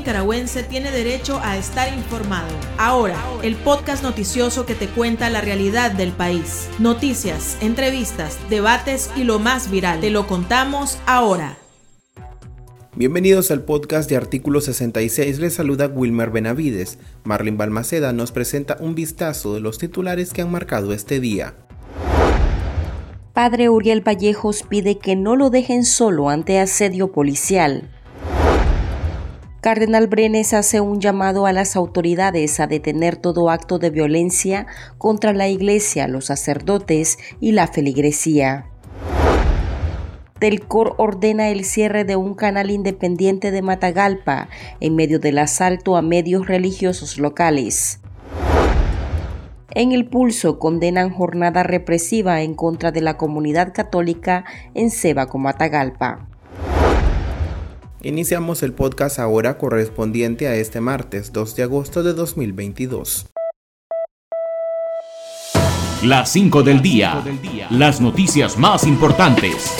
nicaragüense tiene derecho a estar informado. Ahora, el podcast noticioso que te cuenta la realidad del país. Noticias, entrevistas, debates y lo más viral. Te lo contamos ahora. Bienvenidos al podcast de Artículo 66. Les saluda Wilmer Benavides. Marlin Balmaceda nos presenta un vistazo de los titulares que han marcado este día. Padre Uriel Vallejos pide que no lo dejen solo ante asedio policial. Cardenal Brenes hace un llamado a las autoridades a detener todo acto de violencia contra la Iglesia, los sacerdotes y la feligresía. Telcor ordena el cierre de un canal independiente de Matagalpa en medio del asalto a medios religiosos locales. En el pulso condenan jornada represiva en contra de la comunidad católica en Sebaco, Matagalpa. Iniciamos el podcast ahora correspondiente a este martes 2 de agosto de 2022. Las 5 del día. Las noticias más importantes.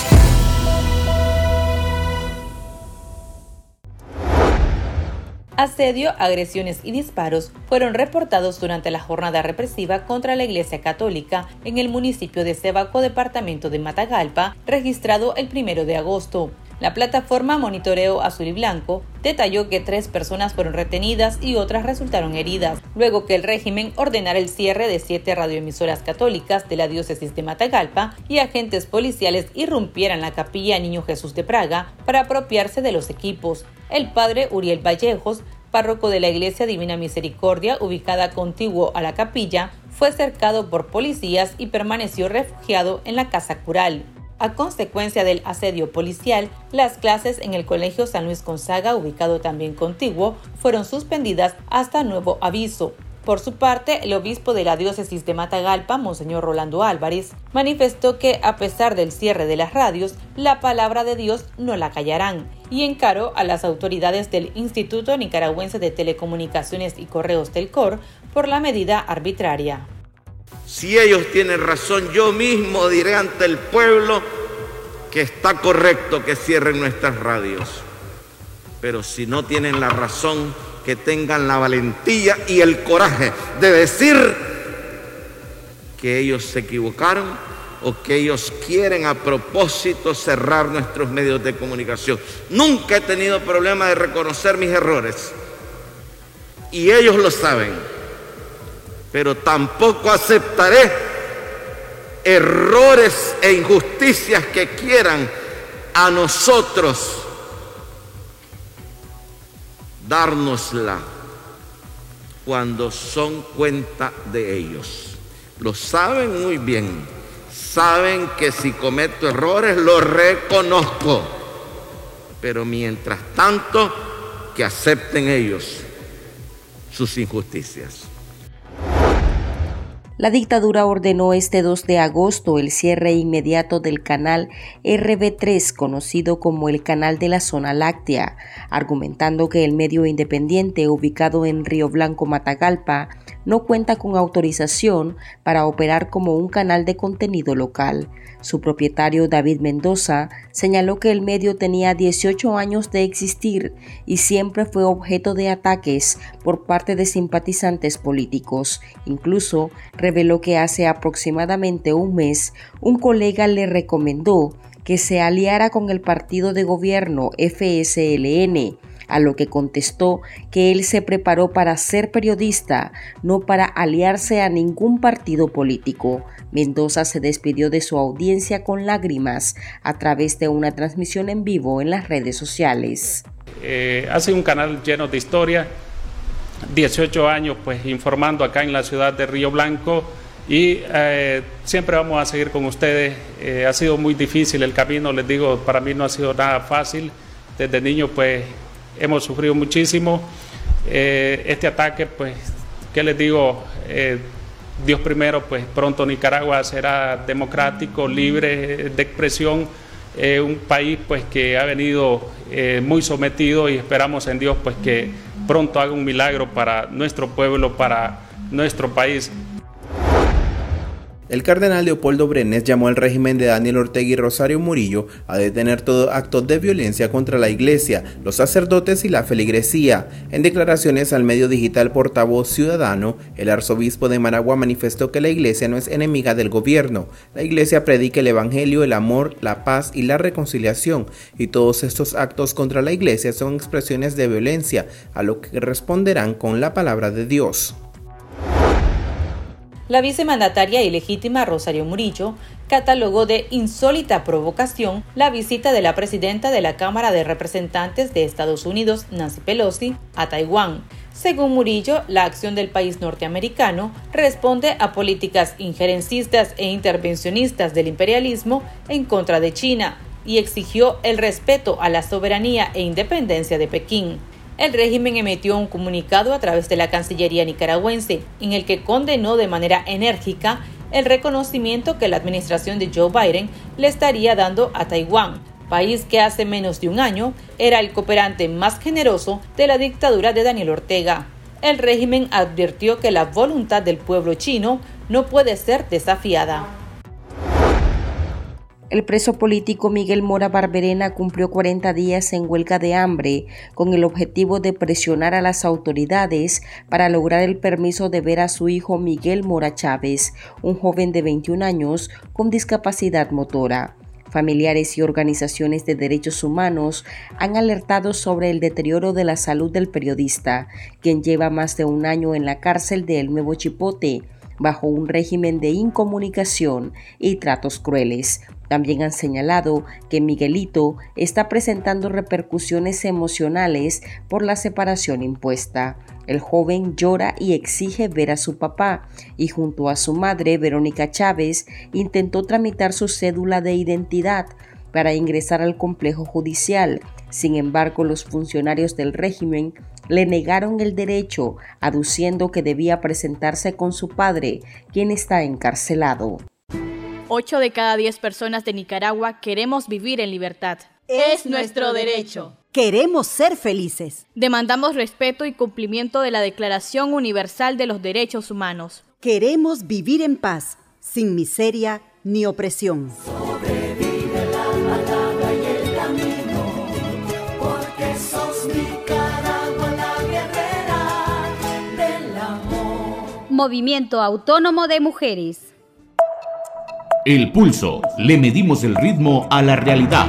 Asedio, agresiones y disparos fueron reportados durante la jornada represiva contra la Iglesia Católica en el municipio de Cebaco, departamento de Matagalpa, registrado el primero de agosto. La plataforma Monitoreo Azul y Blanco detalló que tres personas fueron retenidas y otras resultaron heridas, luego que el régimen ordenara el cierre de siete radioemisoras católicas de la diócesis de Matagalpa y agentes policiales irrumpieran la capilla Niño Jesús de Praga para apropiarse de los equipos. El padre Uriel Vallejos, párroco de la Iglesia Divina Misericordia, ubicada contiguo a la capilla, fue cercado por policías y permaneció refugiado en la casa cural. A consecuencia del asedio policial, las clases en el Colegio San Luis Gonzaga, ubicado también contiguo, fueron suspendidas hasta nuevo aviso. Por su parte, el obispo de la diócesis de Matagalpa, Monseñor Rolando Álvarez, manifestó que a pesar del cierre de las radios, la palabra de Dios no la callarán y encaró a las autoridades del Instituto Nicaragüense de Telecomunicaciones y Correos del COR por la medida arbitraria. Si ellos tienen razón, yo mismo diré ante el pueblo que está correcto que cierren nuestras radios. Pero si no tienen la razón, que tengan la valentía y el coraje de decir que ellos se equivocaron o que ellos quieren a propósito cerrar nuestros medios de comunicación. Nunca he tenido problema de reconocer mis errores y ellos lo saben pero tampoco aceptaré errores e injusticias que quieran a nosotros dárnosla cuando son cuenta de ellos. Lo saben muy bien. Saben que si cometo errores lo reconozco. Pero mientras tanto, que acepten ellos sus injusticias. La dictadura ordenó este 2 de agosto el cierre inmediato del canal RB3, conocido como el Canal de la Zona Láctea, argumentando que el medio independiente ubicado en Río Blanco, Matagalpa, no cuenta con autorización para operar como un canal de contenido local. Su propietario David Mendoza señaló que el medio tenía 18 años de existir y siempre fue objeto de ataques por parte de simpatizantes políticos. Incluso reveló que hace aproximadamente un mes un colega le recomendó que se aliara con el partido de gobierno FSLN a lo que contestó que él se preparó para ser periodista, no para aliarse a ningún partido político. Mendoza se despidió de su audiencia con lágrimas a través de una transmisión en vivo en las redes sociales. Eh, hace un canal lleno de historia, 18 años pues informando acá en la ciudad de Río Blanco y eh, siempre vamos a seguir con ustedes. Eh, ha sido muy difícil el camino, les digo, para mí no ha sido nada fácil. Desde niño pues hemos sufrido muchísimo. Eh, este ataque, pues, ¿qué les digo? Eh, Dios primero, pues pronto Nicaragua será democrático, libre de expresión, eh, un país pues que ha venido muy sometido y esperamos en Dios pues que pronto haga un milagro para nuestro pueblo, para nuestro país. El cardenal Leopoldo Brenes llamó al régimen de Daniel Ortega y Rosario Murillo a detener todo acto de violencia contra la iglesia, los sacerdotes y la feligresía. En declaraciones al medio digital Portavoz Ciudadano, el arzobispo de Managua manifestó que la iglesia no es enemiga del gobierno. La iglesia predica el evangelio, el amor, la paz y la reconciliación, y todos estos actos contra la iglesia son expresiones de violencia, a lo que responderán con la palabra de Dios. La vicemandataria y legítima Rosario Murillo catalogó de insólita provocación la visita de la presidenta de la Cámara de Representantes de Estados Unidos, Nancy Pelosi, a Taiwán. Según Murillo, la acción del país norteamericano responde a políticas injerencistas e intervencionistas del imperialismo en contra de China y exigió el respeto a la soberanía e independencia de Pekín el régimen emitió un comunicado a través de la Cancillería nicaragüense en el que condenó de manera enérgica el reconocimiento que la administración de Joe Biden le estaría dando a Taiwán, país que hace menos de un año era el cooperante más generoso de la dictadura de Daniel Ortega. El régimen advirtió que la voluntad del pueblo chino no puede ser desafiada. El preso político Miguel Mora Barberena cumplió 40 días en huelga de hambre con el objetivo de presionar a las autoridades para lograr el permiso de ver a su hijo Miguel Mora Chávez, un joven de 21 años con discapacidad motora. Familiares y organizaciones de derechos humanos han alertado sobre el deterioro de la salud del periodista, quien lleva más de un año en la cárcel de El Nuevo Chipote bajo un régimen de incomunicación y tratos crueles. También han señalado que Miguelito está presentando repercusiones emocionales por la separación impuesta. El joven llora y exige ver a su papá y junto a su madre, Verónica Chávez, intentó tramitar su cédula de identidad para ingresar al complejo judicial. Sin embargo, los funcionarios del régimen le negaron el derecho, aduciendo que debía presentarse con su padre, quien está encarcelado. Ocho de cada diez personas de Nicaragua queremos vivir en libertad. Es nuestro derecho. Queremos ser felices. Demandamos respeto y cumplimiento de la Declaración Universal de los Derechos Humanos. Queremos vivir en paz, sin miseria ni opresión. Movimiento Autónomo de Mujeres. El pulso. Le medimos el ritmo a la realidad.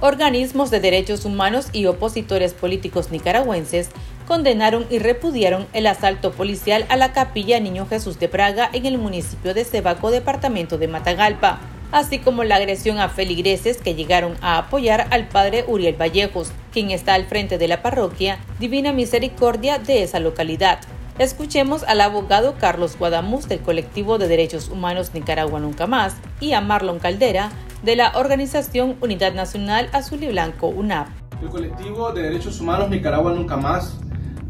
Organismos de derechos humanos y opositores políticos nicaragüenses condenaron y repudiaron el asalto policial a la capilla Niño Jesús de Praga en el municipio de Cebaco, departamento de Matagalpa así como la agresión a feligreses que llegaron a apoyar al padre Uriel Vallejos, quien está al frente de la parroquia Divina Misericordia de esa localidad. Escuchemos al abogado Carlos Guadamuz del colectivo de derechos humanos Nicaragua Nunca Más y a Marlon Caldera de la organización Unidad Nacional Azul y Blanco UNAP. El colectivo de derechos humanos Nicaragua Nunca Más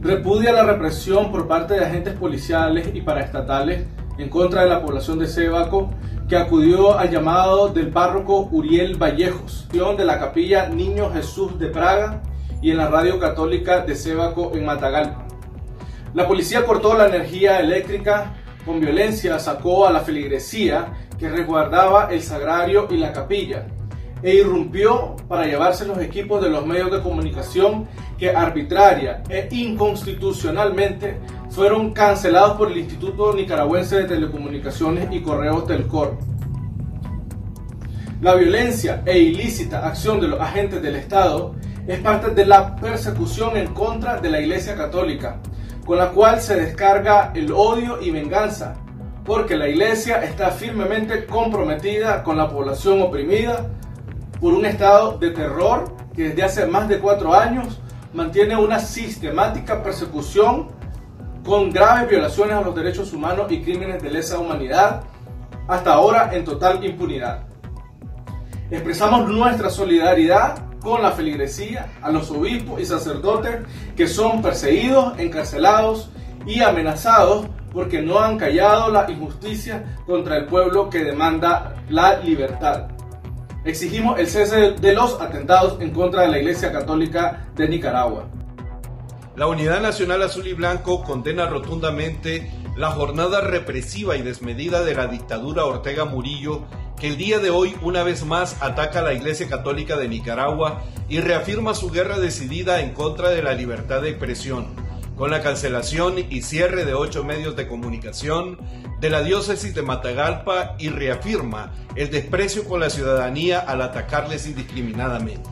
repudia la represión por parte de agentes policiales y paraestatales en contra de la población de Cebaco que acudió al llamado del párroco Uriel Vallejos, de la capilla Niño Jesús de Praga y en la radio católica de Cebaco en Matagalpa. La policía cortó la energía eléctrica con violencia, sacó a la feligresía que resguardaba el sagrario y la capilla e irrumpió para llevarse los equipos de los medios de comunicación que arbitraria e inconstitucionalmente fueron cancelados por el Instituto Nicaragüense de Telecomunicaciones y Correos Telcor. La violencia e ilícita acción de los agentes del Estado es parte de la persecución en contra de la Iglesia Católica, con la cual se descarga el odio y venganza, porque la Iglesia está firmemente comprometida con la población oprimida por un estado de terror que desde hace más de cuatro años mantiene una sistemática persecución con graves violaciones a los derechos humanos y crímenes de lesa humanidad, hasta ahora en total impunidad. Expresamos nuestra solidaridad con la feligresía, a los obispos y sacerdotes que son perseguidos, encarcelados y amenazados porque no han callado la injusticia contra el pueblo que demanda la libertad. Exigimos el cese de los atentados en contra de la Iglesia Católica de Nicaragua. La Unidad Nacional Azul y Blanco condena rotundamente la jornada represiva y desmedida de la dictadura Ortega Murillo, el día de hoy una vez más ataca a la Iglesia Católica de Nicaragua y reafirma su guerra decidida en contra de la libertad de expresión, con la cancelación y cierre de ocho medios de comunicación de la diócesis de Matagalpa y reafirma el desprecio con la ciudadanía al atacarles indiscriminadamente.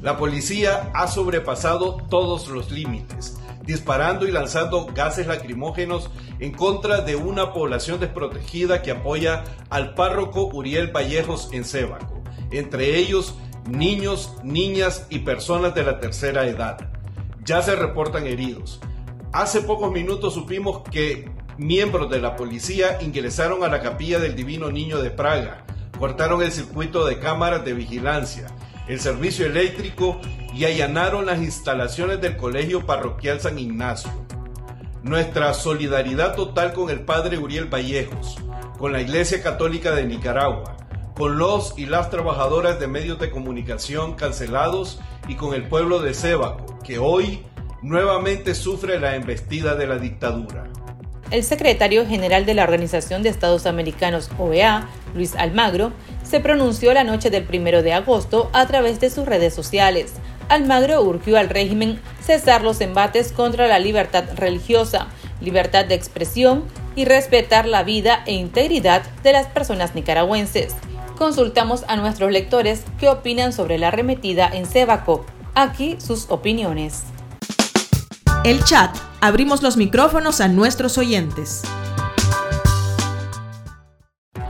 La policía ha sobrepasado todos los límites, disparando y lanzando gases lacrimógenos en contra de una población desprotegida que apoya al párroco Uriel Vallejos en Sébaco, entre ellos niños, niñas y personas de la tercera edad. Ya se reportan heridos. Hace pocos minutos supimos que miembros de la policía ingresaron a la capilla del Divino Niño de Praga, cortaron el circuito de cámaras de vigilancia, el servicio eléctrico y allanaron las instalaciones del Colegio Parroquial San Ignacio. Nuestra solidaridad total con el Padre Uriel Vallejos, con la Iglesia Católica de Nicaragua, con los y las trabajadoras de medios de comunicación cancelados y con el pueblo de Sébaco, que hoy nuevamente sufre la embestida de la dictadura. El secretario general de la Organización de Estados Americanos, OEA, Luis Almagro, se pronunció la noche del 1 de agosto a través de sus redes sociales. Almagro urgió al régimen cesar los embates contra la libertad religiosa, libertad de expresión y respetar la vida e integridad de las personas nicaragüenses. Consultamos a nuestros lectores qué opinan sobre la arremetida en Sébaco. Aquí sus opiniones. El chat. Abrimos los micrófonos a nuestros oyentes.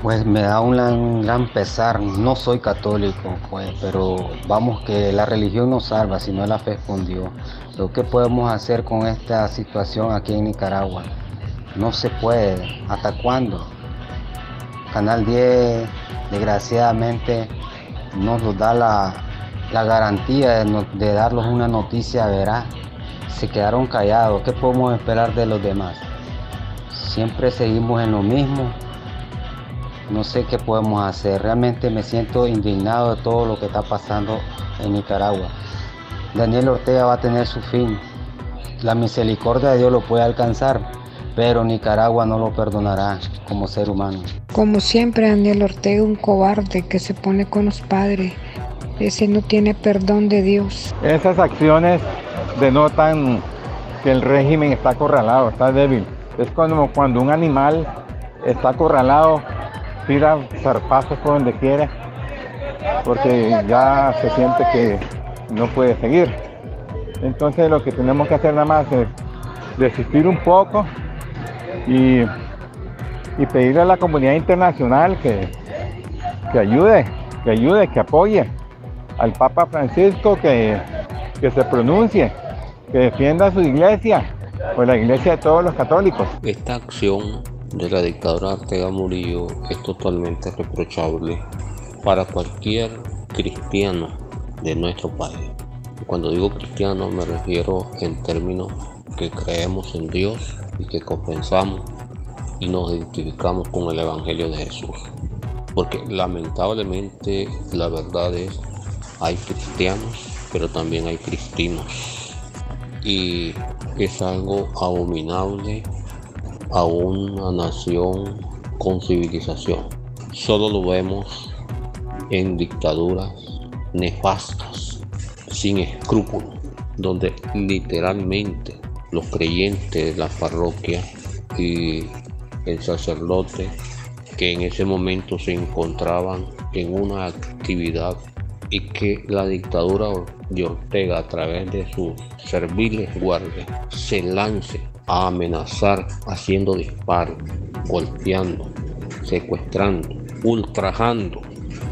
Pues me da un gran, pesar, no soy católico, pues, pero vamos que la religión no salva, sino la fe con Dios. Lo que podemos hacer con esta situación aquí en Nicaragua, no se puede. ¿Hasta cuándo? Canal 10, desgraciadamente, nos da la, garantía de, darnos una noticia veraz. Se quedaron callados, ¿qué podemos esperar de los demás? Siempre seguimos en lo mismo no sé qué podemos hacer. Realmente me siento indignado de todo lo que está pasando en Nicaragua. Daniel Ortega va a tener su fin. La misericordia de Dios lo puede alcanzar, pero Nicaragua no lo perdonará como ser humano. Como siempre, Daniel Ortega un cobarde que se pone con los padres. Ese no tiene perdón de Dios. Esas acciones denotan que el régimen está acorralado, está débil. Es como cuando un animal está acorralado tira zarpazos por donde quiera, porque ya se siente que no puede seguir. Entonces lo que tenemos que hacer nada más es desistir un poco y, y pedirle a la comunidad internacional que, que ayude, que ayude, que apoye al Papa Francisco, que, que se pronuncie, que defienda su iglesia, pues la iglesia de todos los católicos. Esta acción de la dictadura Ortega Murillo es totalmente reprochable para cualquier cristiano de nuestro país. Cuando digo cristiano me refiero en términos que creemos en Dios y que compensamos y nos identificamos con el Evangelio de Jesús. Porque lamentablemente la verdad es, hay cristianos, pero también hay cristinos. Y es algo abominable a una nación con civilización. Solo lo vemos en dictaduras nefastas, sin escrúpulos, donde literalmente los creyentes de la parroquia y el sacerdote que en ese momento se encontraban en una actividad y que la dictadura de Ortega a través de sus serviles guardias se lance a amenazar haciendo disparos, golpeando, secuestrando, ultrajando.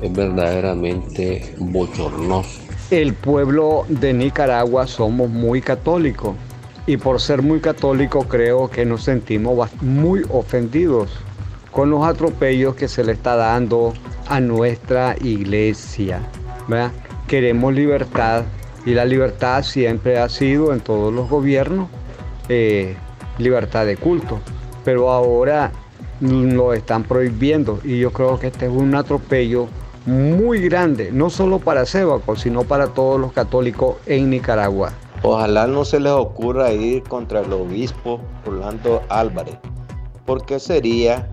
Es verdaderamente bochornoso. El pueblo de Nicaragua somos muy católicos y por ser muy católicos creo que nos sentimos muy ofendidos con los atropellos que se le está dando a nuestra iglesia. Queremos libertad y la libertad siempre ha sido en todos los gobiernos eh, libertad de culto, pero ahora lo están prohibiendo y yo creo que este es un atropello muy grande, no solo para Sébaco, sino para todos los católicos en Nicaragua. Ojalá no se les ocurra ir contra el obispo Orlando Álvarez, porque sería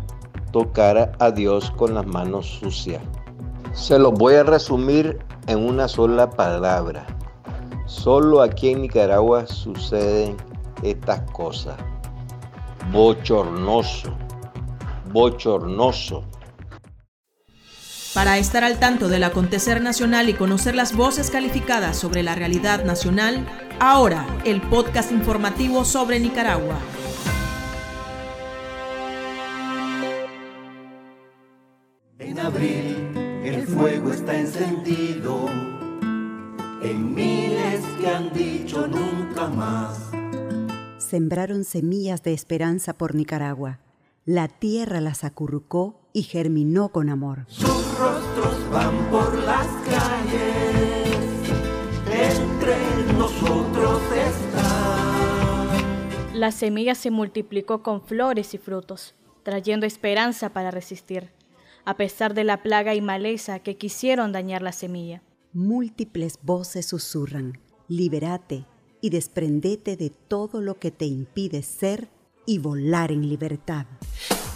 tocar a Dios con las manos sucias. Se los voy a resumir en una sola palabra. Solo aquí en Nicaragua suceden estas cosas. Bochornoso, bochornoso. Para estar al tanto del acontecer nacional y conocer las voces calificadas sobre la realidad nacional, ahora el podcast informativo sobre Nicaragua. En abril el fuego está encendido en miles que han dicho nunca más. Sembraron semillas de esperanza por Nicaragua. La tierra las acurrucó y germinó con amor. Sus rostros van por las calles, entre nosotros está. La semilla se multiplicó con flores y frutos, trayendo esperanza para resistir, a pesar de la plaga y maleza que quisieron dañar la semilla. Múltiples voces susurran, liberate y desprendete de todo lo que te impide ser y volar en libertad.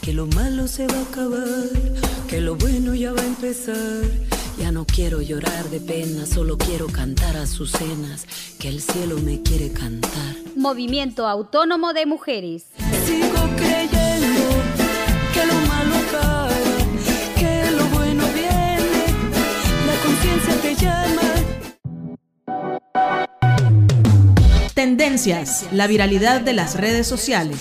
Que lo malo se va a acabar, que lo bueno ya va a empezar. Ya no quiero llorar de pena, solo quiero cantar a sus cenas, que el cielo me quiere cantar. Movimiento Autónomo de Mujeres. Sigo creyendo Tendencias, la viralidad de las redes sociales.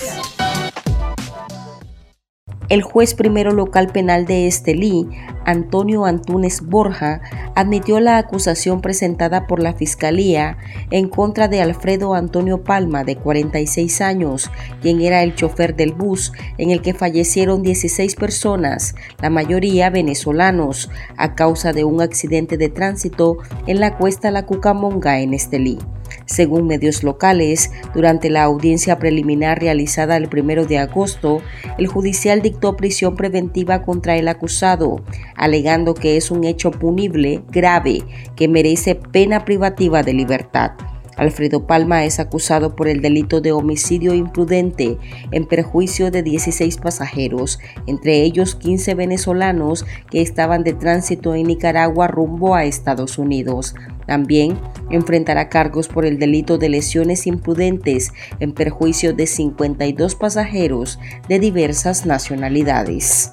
El juez primero local penal de Estelí, Antonio Antúnez Borja, admitió la acusación presentada por la Fiscalía en contra de Alfredo Antonio Palma, de 46 años, quien era el chofer del bus en el que fallecieron 16 personas, la mayoría venezolanos, a causa de un accidente de tránsito en la cuesta La Cucamonga en Estelí. Según medios locales, durante la audiencia preliminar realizada el 1 de agosto, el judicial dictó prisión preventiva contra el acusado, alegando que es un hecho punible grave que merece pena privativa de libertad. Alfredo Palma es acusado por el delito de homicidio imprudente en perjuicio de 16 pasajeros, entre ellos 15 venezolanos que estaban de tránsito en Nicaragua rumbo a Estados Unidos. También enfrentará cargos por el delito de lesiones imprudentes en perjuicio de 52 pasajeros de diversas nacionalidades.